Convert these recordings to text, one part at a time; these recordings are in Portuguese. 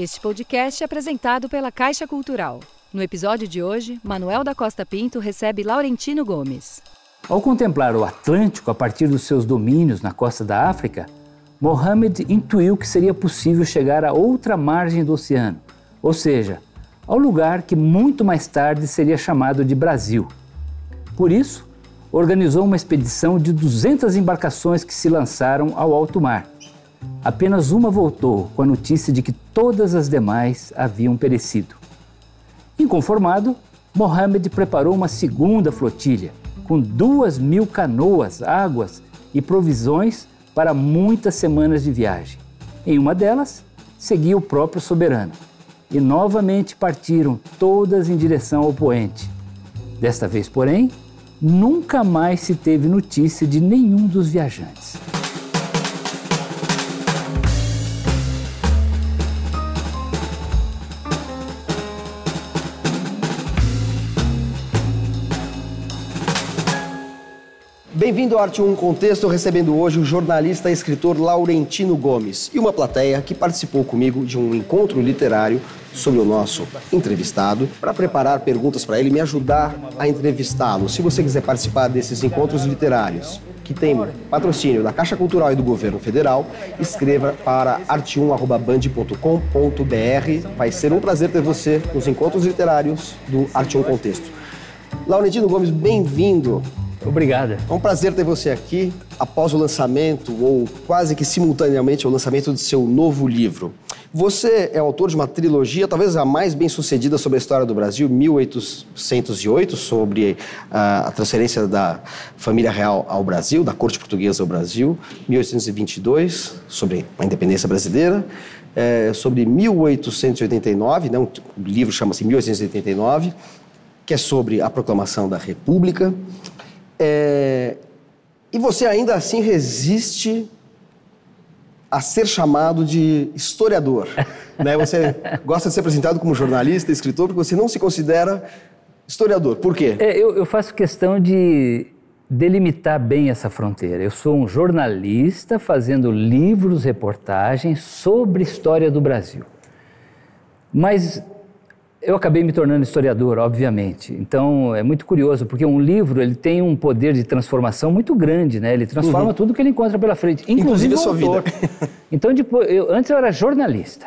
Este podcast é apresentado pela Caixa Cultural. No episódio de hoje, Manuel da Costa Pinto recebe Laurentino Gomes. Ao contemplar o Atlântico a partir dos seus domínios na costa da África, Mohammed intuiu que seria possível chegar a outra margem do oceano, ou seja, ao lugar que muito mais tarde seria chamado de Brasil. Por isso, organizou uma expedição de 200 embarcações que se lançaram ao alto mar Apenas uma voltou com a notícia de que todas as demais haviam perecido. Inconformado, Mohammed preparou uma segunda flotilha, com duas mil canoas, águas e provisões para muitas semanas de viagem. Em uma delas, seguia o próprio soberano. E novamente partiram todas em direção ao poente. Desta vez, porém, nunca mais se teve notícia de nenhum dos viajantes. Bem-vindo ao Arte 1 Contexto, recebendo hoje o jornalista e escritor Laurentino Gomes e uma plateia que participou comigo de um encontro literário sobre o nosso entrevistado para preparar perguntas para ele e me ajudar a entrevistá-lo. Se você quiser participar desses encontros literários, que tem patrocínio da Caixa Cultural e do Governo Federal, escreva para arte1.band.com.br. Vai ser um prazer ter você nos encontros literários do Arte 1 Contexto. Laurentino Gomes, bem-vindo Obrigada. É um prazer ter você aqui após o lançamento, ou quase que simultaneamente o lançamento de seu novo livro. Você é autor de uma trilogia, talvez a mais bem sucedida sobre a história do Brasil, 1808, sobre a transferência da família real ao Brasil, da corte portuguesa ao Brasil, 1822, sobre a independência brasileira, é, sobre 1889, né, o livro chama-se 1889, que é sobre a proclamação da República. É... E você ainda assim resiste a ser chamado de historiador. né? Você gosta de ser apresentado como jornalista, escritor, porque você não se considera historiador. Por quê? É, eu, eu faço questão de delimitar bem essa fronteira. Eu sou um jornalista fazendo livros, reportagens sobre história do Brasil. Mas eu acabei me tornando historiador, obviamente. Então é muito curioso porque um livro ele tem um poder de transformação muito grande, né? Ele transforma uhum. tudo que ele encontra pela frente, inclusive, inclusive a sua vida. então depois, eu, antes eu era jornalista.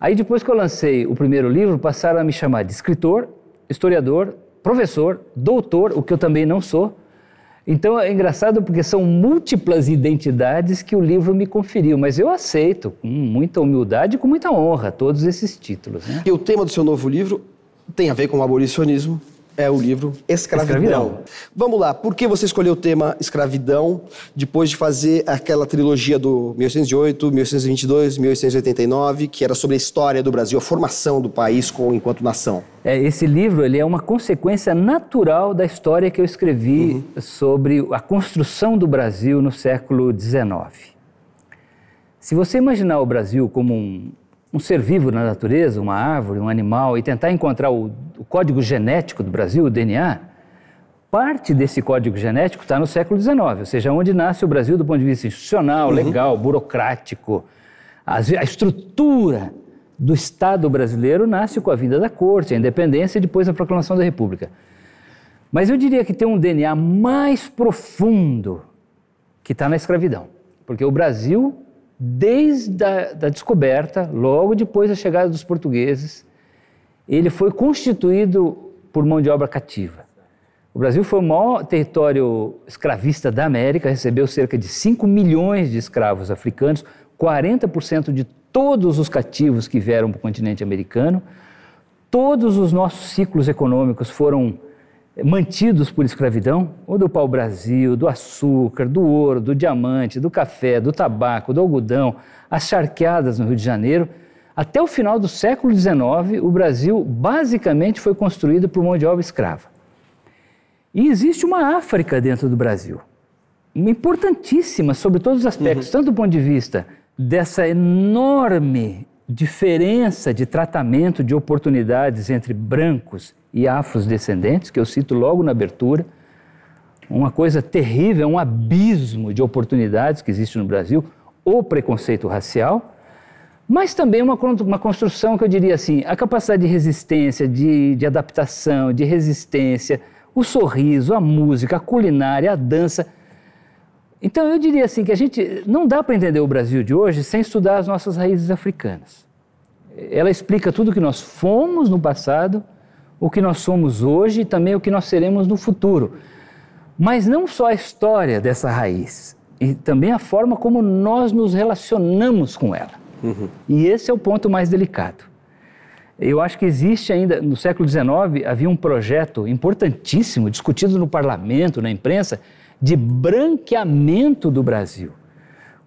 Aí depois que eu lancei o primeiro livro, passaram a me chamar de escritor, historiador, professor, doutor, o que eu também não sou. Então é engraçado porque são múltiplas identidades que o livro me conferiu, mas eu aceito com muita humildade e com muita honra todos esses títulos. Né? E o tema do seu novo livro tem a ver com o abolicionismo, é o livro Escravidão. Escravidão. Vamos lá, por que você escolheu o tema escravidão depois de fazer aquela trilogia do 1808, 1822, 1889, que era sobre a história do Brasil, a formação do país com, enquanto nação? É, esse livro ele é uma consequência natural da história que eu escrevi uhum. sobre a construção do Brasil no século XIX. Se você imaginar o Brasil como um, um ser vivo na natureza, uma árvore, um animal, e tentar encontrar o, o código genético do Brasil, o DNA, parte desse código genético está no século XIX, ou seja, onde nasce o Brasil do ponto de vista institucional, uhum. legal, burocrático. A, a estrutura do Estado brasileiro nasce com a vinda da corte, a independência e depois a proclamação da República. Mas eu diria que tem um DNA mais profundo que está na escravidão. Porque o Brasil desde a da descoberta, logo depois da chegada dos portugueses, ele foi constituído por mão de obra cativa. O Brasil foi o maior território escravista da América, recebeu cerca de 5 milhões de escravos africanos, 40% de todos os cativos que vieram para o continente americano. Todos os nossos ciclos econômicos foram mantidos por escravidão, ou do pau-brasil, do açúcar, do ouro, do diamante, do café, do tabaco, do algodão, as charqueadas no Rio de Janeiro, até o final do século XIX, o Brasil basicamente foi construído por mão de obra escrava. E existe uma África dentro do Brasil, importantíssima sobre todos os aspectos, uhum. tanto do ponto de vista dessa enorme diferença de tratamento de oportunidades entre brancos e afrodescendentes, que eu cito logo na abertura, uma coisa terrível, um abismo de oportunidades que existe no Brasil, o preconceito racial, mas também uma, uma construção que eu diria assim, a capacidade de resistência, de, de adaptação, de resistência, o sorriso, a música, a culinária, a dança. Então eu diria assim que a gente não dá para entender o Brasil de hoje sem estudar as nossas raízes africanas. Ela explica tudo o que nós fomos no passado, o que nós somos hoje e também o que nós seremos no futuro. Mas não só a história dessa raiz, e também a forma como nós nos relacionamos com ela. Uhum. E esse é o ponto mais delicado. Eu acho que existe ainda, no século XIX, havia um projeto importantíssimo, discutido no parlamento, na imprensa, de branqueamento do Brasil.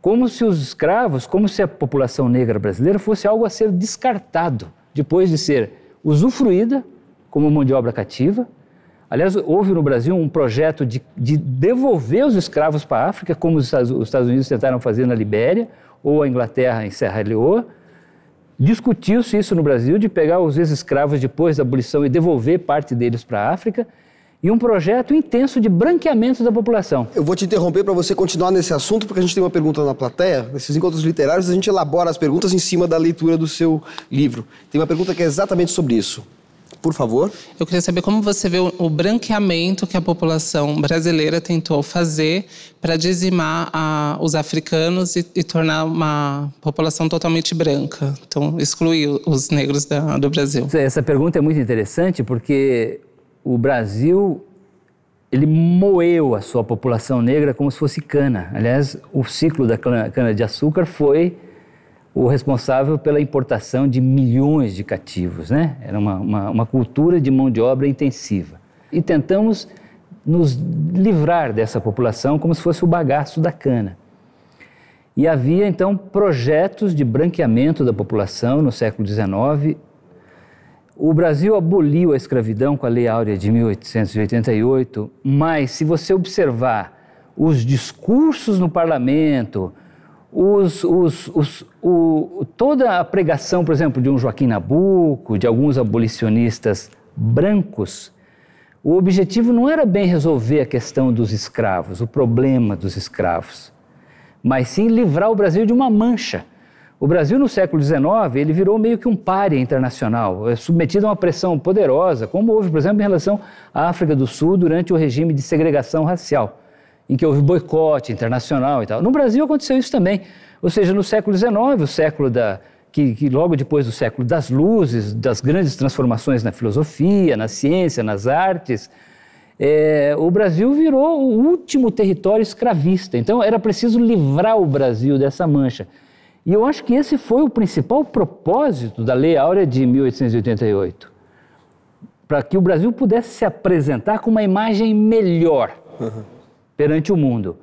Como se os escravos, como se a população negra brasileira fosse algo a ser descartado, depois de ser usufruída como mão de obra cativa. Aliás, houve no Brasil um projeto de, de devolver os escravos para a África, como os Estados, os Estados Unidos tentaram fazer na Libéria, ou a Inglaterra em Serra Leoa. Discutiu-se isso no Brasil, de pegar os ex-escravos depois da abolição e devolver parte deles para a África, e um projeto intenso de branqueamento da população. Eu vou te interromper para você continuar nesse assunto, porque a gente tem uma pergunta na plateia. Nesses encontros literários, a gente elabora as perguntas em cima da leitura do seu livro. Tem uma pergunta que é exatamente sobre isso. Por favor. Eu queria saber como você vê o, branqueamento que a população brasileira tentou fazer para dizimar a, os africanos e, e, tornar uma população totalmente branca. Então, excluir os negros da, do Brasil. Essa pergunta é muito interessante porque o Brasil ele moeu a sua população negra como se fosse cana. Aliás, o ciclo da cana-de-açúcar foi o responsável pela importação de milhões de cativos, né? Era uma, uma, uma cultura de mão de obra intensiva. E tentamos nos livrar dessa população como se fosse o bagaço da cana. E havia então projetos de branqueamento da população no século XIX. O Brasil aboliu a escravidão com a Lei Áurea de 1888, mas se você observar os discursos no parlamento, os, os, os, o, toda a pregação, por exemplo, de um Joaquim Nabuco, de alguns abolicionistas brancos, o objetivo não era bem resolver a questão dos escravos, o problema dos escravos, mas sim livrar o Brasil de uma mancha. O Brasil, no século XIX, ele virou meio que um párea internacional, é submetido a uma pressão poderosa, como houve, por exemplo, em relação à África do Sul durante o regime de segregação racial em que houve boicote internacional e tal. No Brasil aconteceu isso também. Ou seja, no século XIX, o século da, que, que, logo depois do século das luzes, das grandes transformações na filosofia, na ciência, nas artes, é, o Brasil virou o último território escravista. Então era preciso livrar o Brasil dessa mancha. E eu acho que esse foi o principal propósito da Lei Áurea de 1888 para que o Brasil pudesse se apresentar com uma imagem melhor. Uhum perante o mundo.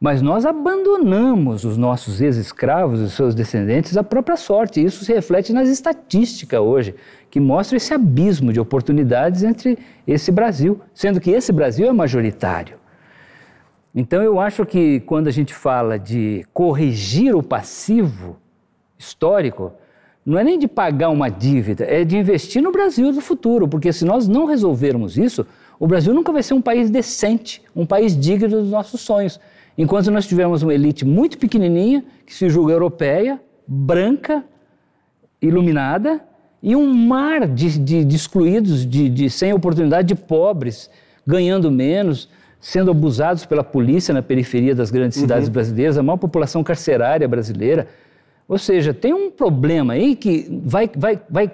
Mas nós abandonamos os nossos ex-escravos, os seus descendentes, à própria sorte. Isso se reflete nas estatísticas hoje, que mostra esse abismo de oportunidades entre esse Brasil, sendo que esse Brasil é majoritário. Então eu acho que quando a gente fala de corrigir o passivo histórico, não é nem de pagar uma dívida, é de investir no Brasil do futuro, porque se nós não resolvermos isso, o Brasil nunca vai ser um país decente, um país digno dos nossos sonhos. Enquanto nós tivermos uma elite muito pequenininha, que se julga europeia, branca, iluminada, e um mar de, de, de excluídos, de, de, sem oportunidade, de pobres, ganhando menos, sendo abusados pela polícia na periferia das grandes uhum. cidades brasileiras, a maior população carcerária brasileira. Ou seja, tem um problema aí que vai, vai, vai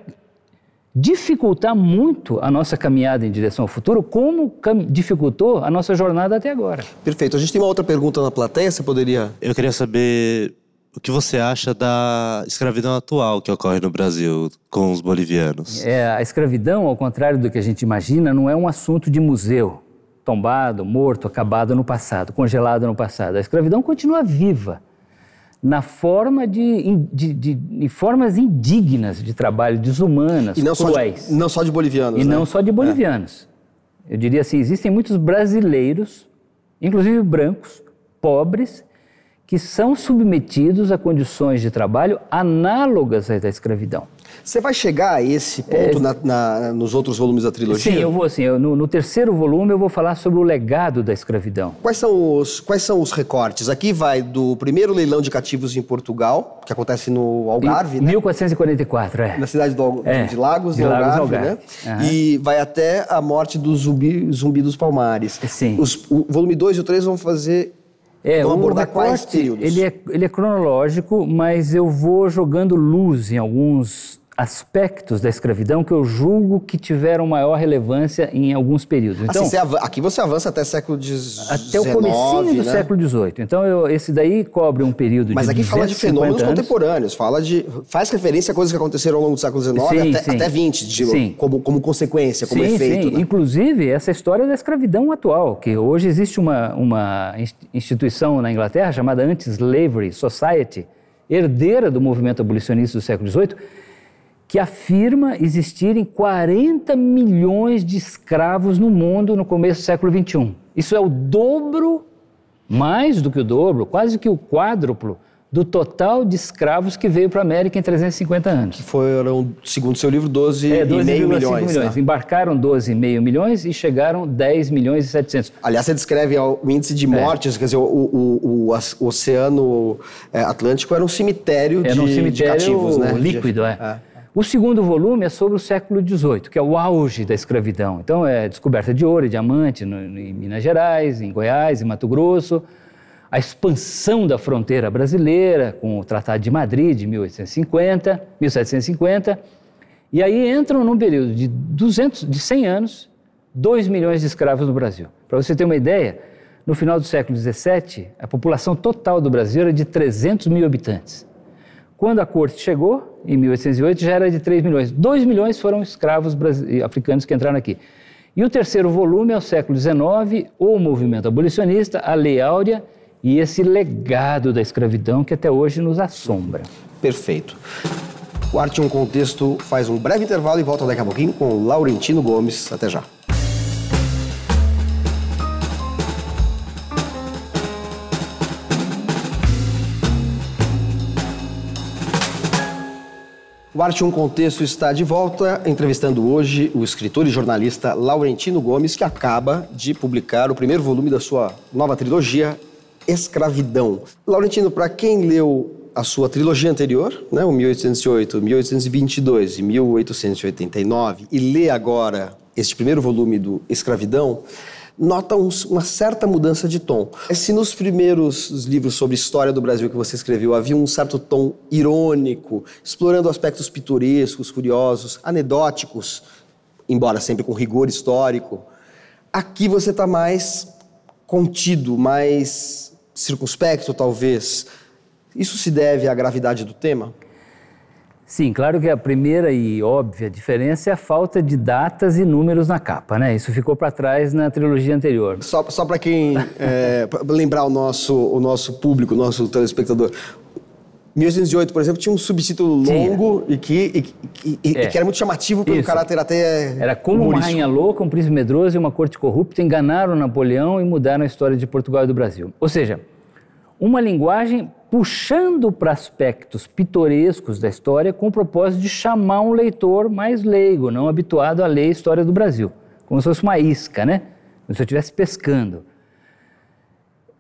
dificultar muito a nossa caminhada em direção ao futuro, como dificultou a nossa jornada até agora. Perfeito. A gente tem uma outra pergunta na plateia, você poderia... Eu queria saber o que você acha da escravidão atual que ocorre no Brasil com os bolivianos. É, a escravidão, ao contrário do que a gente imagina, não é um assunto de museu, tombado, morto, acabado no passado, congelado no passado. A escravidão continua viva na forma de, de, de, de, formas indignas de trabalho, desumanas, e não cruéis. Só de, não só de bolivianos. E né? não só de bolivianos. É. Eu diria assim, existem muitos brasileiros, inclusive brancos, pobres, que são submetidos a condições de trabalho análogas à da escravidão. Você vai chegar a esse ponto é, na, na, nos outros volumes da trilogia? Sim, eu vou assim. Eu, no, no, terceiro volume eu vou falar sobre o legado da escravidão. Quais são, os, quais são os recortes? Aqui vai do primeiro leilão de cativos em Portugal, que acontece no Algarve, em, né? 1444, é. Na cidade do, é, de Lagos, de no Lagos, Algarve, Algarve, né? Uhum. E vai até a morte do zumbi, zumbi dos Palmares. Sim. Os, o volume 2 e o 3 vão fazer é, vão abordar quais períodos? Ele é, ele é cronológico, mas eu vou jogando luz em alguns aspectos da escravidão que eu julgo que tiveram maior relevância em alguns períodos. Então, assim, você aqui você avança até século XIX, Até o comecinho do né? século XVIII. Então, eu, esse daí cobre um período Mas de aqui fala de fenômenos anos. contemporâneos, fala de, faz referência a coisas que aconteceram ao longo do século XIX até, sim. até 20, de, sim. Como, como consequência, como sim, efeito. Sim. Né? Inclusive, essa história da escravidão atual, que hoje existe uma, uma instituição na Inglaterra chamada Anti-Slavery Society, herdeira do movimento abolicionista do século XVIII, que afirma existirem 40 milhões de escravos no mundo no começo do século XXI. Isso é o dobro, mais do que o dobro, quase que o quádruplo do total de escravos que veio para a América em 350 anos. Que foram, segundo seu livro, 12,5 é, 12 milhões. milhões. Né? Embarcaram 12,5 milhões e chegaram 10 milhões e 700. Aliás, você descreve o índice de é. mortes, é. quer dizer, o, o, o, o Oceano é, Atlântico era um cemitério, era um de, cemitério de cativos, né? líquido, é. é. O segundo volume é sobre o século XVIII, que é o auge da escravidão. Então, é descoberta de ouro e diamante no, em Minas Gerais, em Goiás, em Mato Grosso, a expansão da fronteira brasileira com o Tratado de Madrid de 1850, 1750, e aí entram num período de 200, de 100 anos, 2 milhões de escravos no Brasil. Para você ter uma ideia, no final do século XVII, a população total do Brasil era de 300 mil habitantes. Quando a corte chegou, em 1808, já era de 3 milhões. 2 milhões foram escravos africanos que entraram aqui. E o terceiro volume é o século XIX, o movimento abolicionista, a Lei Áurea e esse legado da escravidão que até hoje nos assombra. Perfeito. O Arte um Contexto faz um breve intervalo e volta daqui a pouquinho com Laurentino Gomes. Até já. O Arte um Contexto está de volta, entrevistando hoje o escritor e jornalista Laurentino Gomes, que acaba de publicar o primeiro volume da sua nova trilogia, Escravidão. Laurentino, para quem leu a sua trilogia anterior, né, o 1808, 1822 e 1889, e lê agora este primeiro volume do Escravidão, nota um, uma certa mudança de tom. Se nos primeiros livros sobre história do Brasil que você escreveu havia um certo tom irônico, explorando aspectos pitorescos, curiosos, anedóticos, embora sempre com rigor histórico, aqui você está mais contido, mais circunspecto, talvez. Isso se deve à gravidade do tema? Sim, claro que a primeira e óbvia diferença é a falta de datas e números na capa, né? Isso ficou para trás na trilogia anterior. Só, só para quem é, lembrar o nosso, o nosso público, o nosso telespectador. 1808, por exemplo, tinha um subtítulo longo e que, e, e, é. que era muito chamativo pelo Isso. caráter até. Era como humorístico. uma rainha louca, um príncipe medroso e uma corte corrupta enganaram Napoleão e mudaram a história de Portugal e do Brasil. Ou seja, uma linguagem puxando para aspectos pitorescos da história com o propósito de chamar um leitor mais leigo, não habituado a ler a história do Brasil, como se fosse uma isca, né? Como se eu estivesse pescando.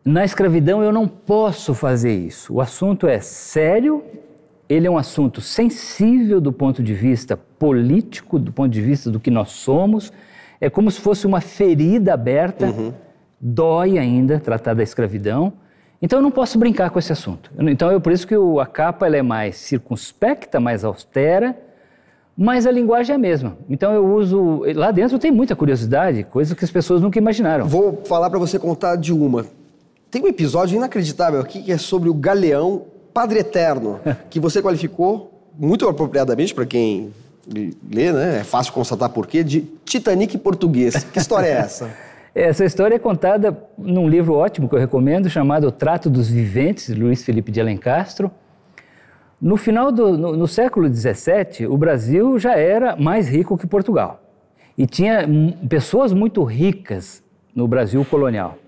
Na escravidão eu não posso fazer isso. O assunto é sério, ele é um assunto sensível do ponto de vista político, do ponto de vista do que nós somos. É como se fosse uma ferida aberta, uhum. dói ainda tratar da escravidão então eu não posso brincar com esse assunto. Então é por isso que a capa ela é mais circunspecta, mais austera, mas a linguagem é a mesma. Então eu uso. Lá dentro tem muita curiosidade, coisas que as pessoas nunca imaginaram. Vou falar para você contar de uma. Tem um episódio inacreditável aqui que é sobre o galeão Padre Eterno, que você qualificou muito apropriadamente para quem lê, né? É fácil constatar por quê, de Titanic português. Que história é essa? Essa história é contada num livro ótimo que eu recomendo, chamado O Trato dos Viventes, de Luiz Felipe de Alencastro. No final do no, no século XVII, o Brasil já era mais rico que Portugal. E tinha pessoas muito ricas no Brasil colonial.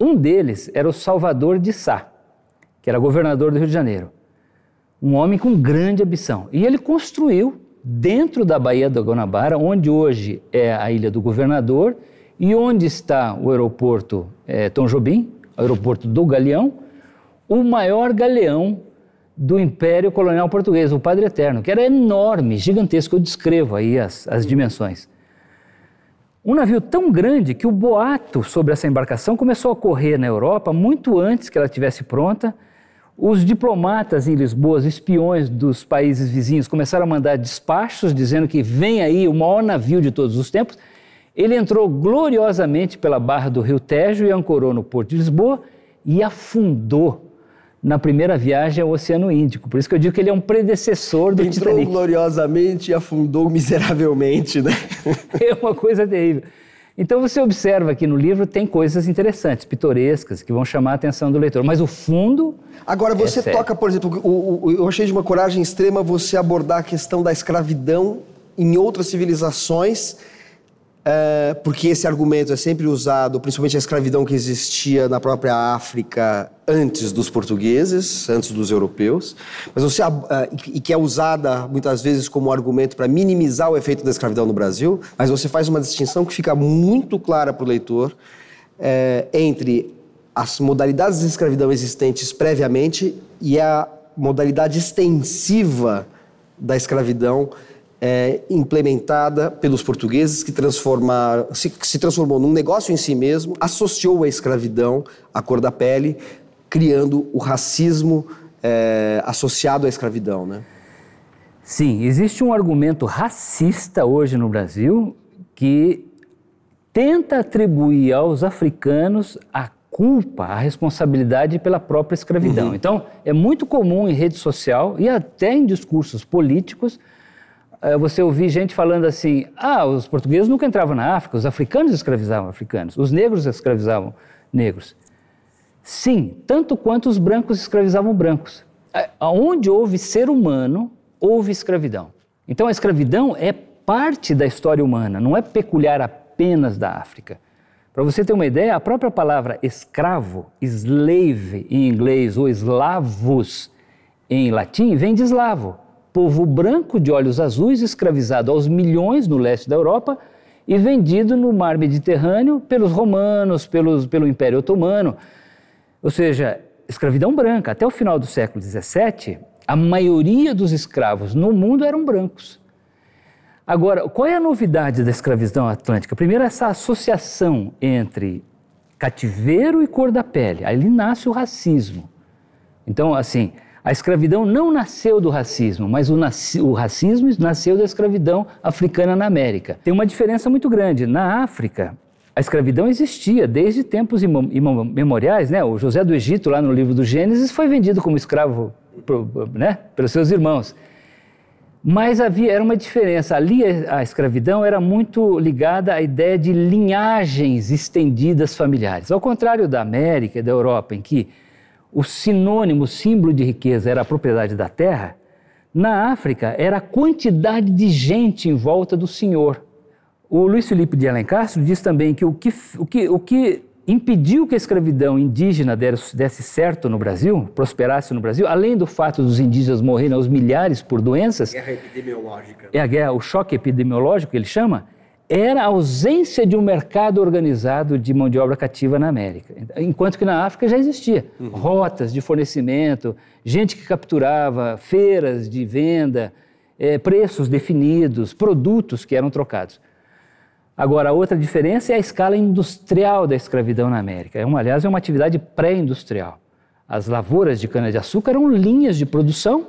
Um deles era o Salvador de Sá, que era governador do Rio de Janeiro. Um homem com grande ambição. E ele construiu dentro da Baía da Guanabara, onde hoje é a Ilha do Governador e onde está o aeroporto é, Tom Jobim, aeroporto do Galeão, o maior galeão do Império Colonial Português, o Padre Eterno, que era enorme, gigantesco. Eu descrevo aí as, as dimensões. Um navio tão grande que o boato sobre essa embarcação começou a correr na Europa muito antes que ela estivesse pronta. Os diplomatas em Lisboa, os espiões dos países vizinhos, começaram a mandar despachos dizendo que vem aí o maior navio de todos os tempos. Ele entrou gloriosamente pela barra do Rio Tejo e ancorou no porto de Lisboa e afundou na primeira viagem ao Oceano Índico. Por isso que eu digo que ele é um predecessor do Entrou Titanic. gloriosamente e afundou miseravelmente, né? é uma coisa terrível. Então você observa que no livro tem coisas interessantes, pitorescas, que vão chamar a atenção do leitor. Mas o fundo. Agora, você é toca, por exemplo, o, o, eu achei de uma coragem extrema você abordar a questão da escravidão em outras civilizações é, porque esse argumento é sempre usado, principalmente a escravidão que existia na própria África antes dos portugueses, antes dos europeus, mas você, uh, e que é usada muitas vezes como argumento para minimizar o efeito da escravidão no Brasil, mas você faz uma distinção que fica muito clara para o leitor é, entre as modalidades de escravidão existentes previamente e a modalidade extensiva da escravidão é, implementada pelos portugueses que se, se transformou num negócio em si mesmo, associou a escravidão à cor da pele, criando o racismo é, associado à escravidão, né? Sim, existe um argumento racista hoje no Brasil que tenta atribuir aos africanos a culpa, a responsabilidade pela própria escravidão. Uhum. Então, é muito comum em rede social e até em discursos políticos você ouvir gente falando assim: ah, os portugueses nunca entravam na África, os africanos escravizavam africanos, os negros escravizavam negros. Sim, tanto quanto os brancos escravizavam brancos. Onde houve ser humano, houve escravidão. Então a escravidão é parte da história humana, não é peculiar apenas da África. Para você ter uma ideia, a própria palavra escravo, slave em inglês ou eslavos em latim, vem de eslavo povo branco de olhos azuis escravizado aos milhões no leste da Europa e vendido no mar Mediterrâneo pelos romanos, pelos, pelo Império Otomano. Ou seja, escravidão branca. Até o final do século XVII, a maioria dos escravos no mundo eram brancos. Agora, qual é a novidade da escravidão atlântica? Primeiro, essa associação entre cativeiro e cor da pele. Aí nasce o racismo. Então, assim, a escravidão não nasceu do racismo, mas o, o, racismo nasceu da escravidão africana na América. Tem uma diferença muito grande. Na África, a escravidão existia desde tempos imemoriais. Né? O José do Egito, lá no livro do Gênesis, foi vendido como escravo né? pelos seus irmãos. Mas havia era uma diferença. Ali a escravidão era muito ligada à ideia de linhagens estendidas familiares. Ao contrário da América e da Europa, em que o sinônimo, o símbolo de riqueza era a propriedade da terra, na África era a quantidade de gente em volta do senhor. O Luiz Felipe de Alencastro diz também que o que, o que, o que impediu que a escravidão indígena desse certo no Brasil, prosperasse no Brasil, além do fato dos indígenas morrerem aos milhares por doenças. Guerra epidemiológica. É a guerra, o choque epidemiológico que ele chama, era a ausência de um mercado organizado de mão de obra cativa na América, enquanto que na África já existia uhum. rotas de fornecimento, gente que capturava, feiras de venda, é, preços definidos, produtos que eram trocados. Agora, a outra diferença é a escala industrial da escravidão na América. É uma, aliás, é uma atividade pré-industrial. As lavouras de cana-de-açúcar eram linhas de produção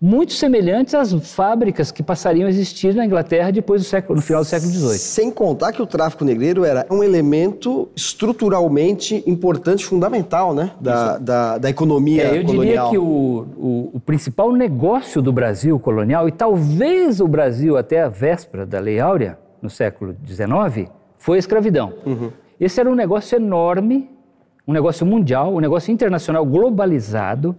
muito semelhantes às fábricas que passariam a existir na Inglaterra depois do século, no final do século XVIII. Sem contar que o tráfico negreiro era um elemento estruturalmente importante, fundamental, né, da, da, da, economia é, eu colonial. Eu diria que o, o, o, principal negócio do Brasil colonial, e talvez o Brasil até a véspera da Lei Áurea, no século XIX, foi a escravidão. Uhum. Esse era um negócio enorme, um negócio mundial, um negócio internacional globalizado,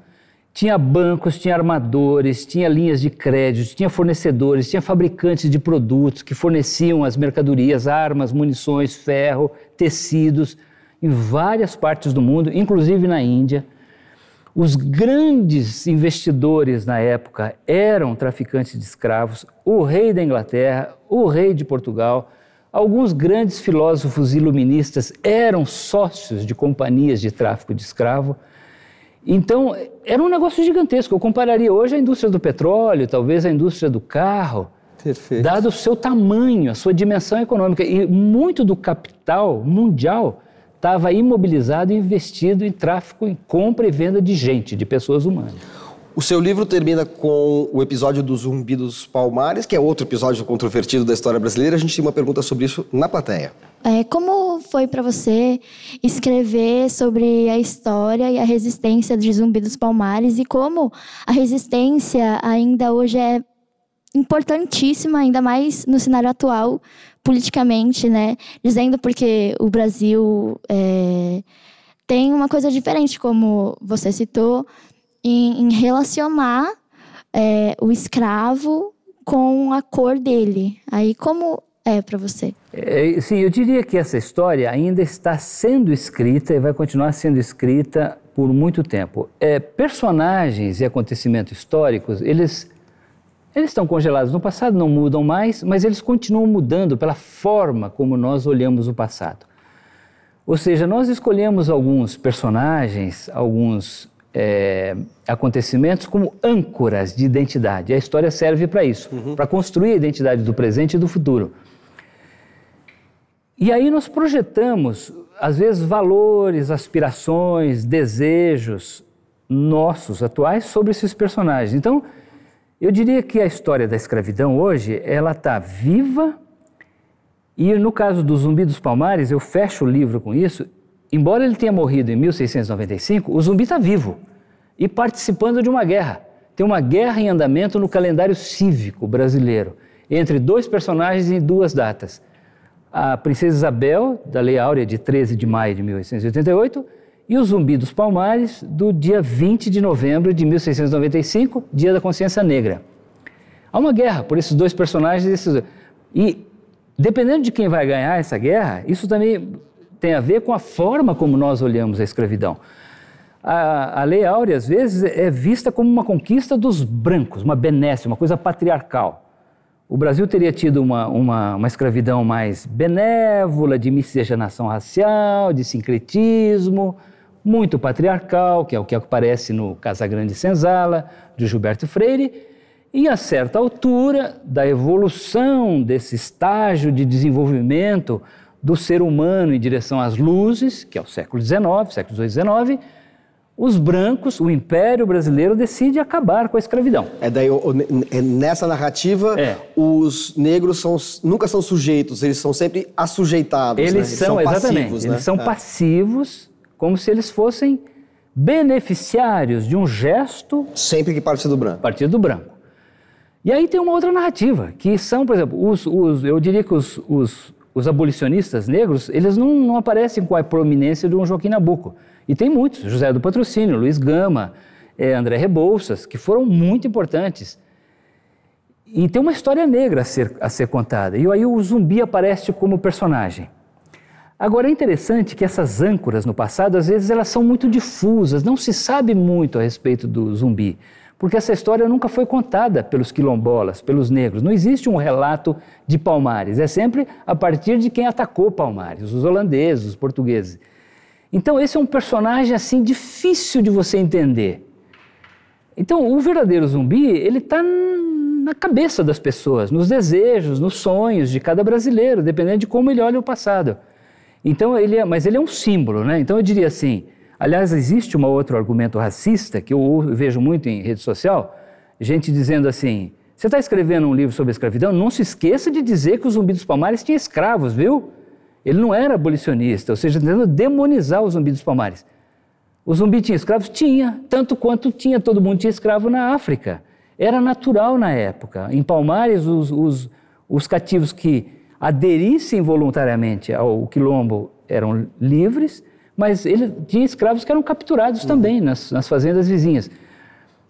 tinha bancos, tinha armadores, tinha linhas de crédito, tinha fornecedores, tinha fabricantes de produtos que forneciam as mercadorias, armas, munições, ferro, tecidos, em várias partes do mundo, inclusive na Índia. Os grandes investidores na época eram traficantes de escravos, o rei da Inglaterra, o rei de Portugal, alguns grandes filósofos iluministas eram sócios de companhias de tráfico de escravo. Então, era um negócio gigantesco. Eu compararia hoje a indústria do petróleo, talvez a indústria do carro, Perfeito. dado o seu tamanho, a sua dimensão econômica. E muito do capital mundial estava imobilizado e investido em tráfico, em compra e venda de gente, de pessoas humanas. O seu livro termina com o episódio do Zumbi dos Palmares, que é outro episódio controvertido da história brasileira. A gente tem uma pergunta sobre isso na plateia. É, como foi para você escrever sobre a história e a resistência de Zumbi dos Palmares e como a resistência ainda hoje é importantíssima, ainda mais no cenário atual, politicamente, né? Dizendo porque o Brasil é, tem uma coisa diferente, como você citou, em, em relacionar é, o escravo com a cor dele. Aí, como é para você? É, sim, eu diria que essa história ainda está sendo escrita e vai continuar sendo escrita por muito tempo. É, personagens e acontecimentos históricos, eles, eles estão congelados no passado, não mudam mais, mas eles continuam mudando pela forma como nós olhamos o passado. Ou seja, nós escolhemos alguns personagens, alguns é, acontecimentos como âncoras de identidade. A história serve para isso, uhum. para construir a identidade do presente e do futuro. E aí nós projetamos, às vezes, valores, aspirações, desejos nossos atuais sobre esses personagens. Então, eu diria que a história da escravidão hoje, ela está viva e no caso do Zumbi dos Palmares, eu fecho o livro com isso, embora ele tenha morrido em 1695, o zumbi está vivo e participando de uma guerra. Tem uma guerra em andamento no calendário cívico brasileiro, entre dois personagens em duas datas a Princesa Isabel, da Lei Áurea de 13 de maio de 1888, e o Zumbi dos Palmares, do dia 20 de novembro de 1695, Dia da Consciência Negra. Há uma guerra por esses dois personagens. E, dependendo de quem vai ganhar essa guerra, isso também tem a ver com a forma como nós olhamos a escravidão. A, a Lei Áurea, às vezes, é vista como uma conquista dos brancos, uma benesse, uma coisa patriarcal o Brasil teria tido uma, uma, uma, escravidão mais benévola, de miscigenação racial, de sincretismo, muito patriarcal, que é o que aparece no Casagrande Senzala, de Gilberto Freire, e a certa altura da evolução desse estágio de desenvolvimento do ser humano em direção às luzes, que é o século XIX, século XIX, os brancos, o Império Brasileiro decide acabar com a escravidão. É daí é nessa narrativa é. os negros são, nunca são sujeitos, eles são sempre assujeitados. Eles, né? eles são, são exatamente, passivos, né? eles são é. passivos, como se eles fossem beneficiários de um gesto. Sempre que parte do branco. Partido do branco. E aí tem uma outra narrativa, que são, por exemplo, os, os eu diria que os, os, os abolicionistas negros, eles não, não aparecem com a prominência de um Joaquim Nabuco. E tem muitos, José do Patrocínio, Luiz Gama, é, André Rebouças, que foram muito importantes. E tem uma história negra a ser, a ser contada. E aí o zumbi aparece como personagem. Agora é interessante que essas âncoras no passado, às vezes, elas são muito difusas, não se sabe muito a respeito do zumbi, porque essa história nunca foi contada pelos quilombolas, pelos negros. Não existe um relato de Palmares, é sempre a partir de quem atacou Palmares, os holandeses, os portugueses. Então, esse é um personagem assim difícil de você entender. Então, o verdadeiro zumbi, ele está na cabeça das pessoas, nos desejos, nos sonhos de cada brasileiro, dependendo de como ele olha o passado. Então, ele é, mas ele é um símbolo, né? Então, eu diria assim, aliás, existe um outro argumento racista que eu vejo muito em rede social, gente dizendo assim, você está escrevendo um livro sobre escravidão, não se esqueça de dizer que o Zumbi dos Palmares tinha escravos, viu? Ele não era abolicionista, ou seja, tentando demonizar o zumbi dos palmares. O zumbi tinha escravos? Tinha, tanto quanto tinha, todo mundo tinha escravo na África. Era natural na época. Em Palmares, os, os, os cativos que aderissem voluntariamente ao quilombo eram livres, mas ele tinha escravos que eram capturados uhum. também nas, nas fazendas vizinhas.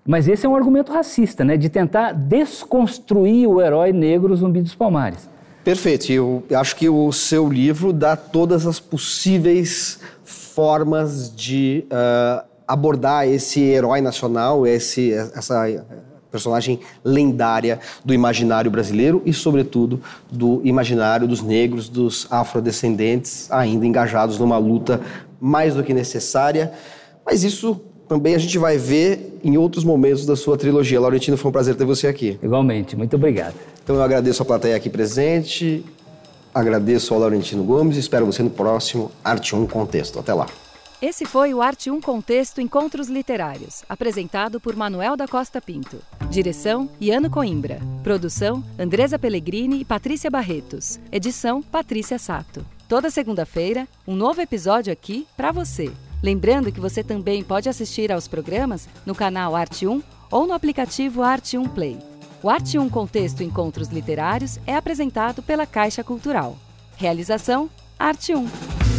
Mas esse é um argumento racista, né, de tentar desconstruir o herói negro zumbi dos palmares. Perfeito. Eu acho que o seu livro dá todas as possíveis formas de uh, abordar esse herói nacional, esse, essa personagem lendária do imaginário brasileiro e, sobretudo, do imaginário dos negros, dos afrodescendentes, ainda engajados numa luta mais do que necessária. Mas isso também a gente vai ver em outros momentos da sua trilogia. Laurentino, foi um prazer ter você aqui. Igualmente, muito obrigado. Então eu agradeço a plateia aqui presente, agradeço ao Laurentino Gomes e espero você no próximo Arte 1 Contexto. Até lá. Esse foi o Arte 1 Contexto Encontros Literários, apresentado por Manuel da Costa Pinto. Direção: Iano Coimbra. Produção: Andresa Pellegrini e Patrícia Barretos. Edição: Patrícia Sato. Toda segunda-feira, um novo episódio aqui para você. Lembrando que você também pode assistir aos programas no canal Arte 1 ou no aplicativo Arte 1 Play. O Arte 1 Contexto Encontros Literários é apresentado pela Caixa Cultural. Realização: Arte 1.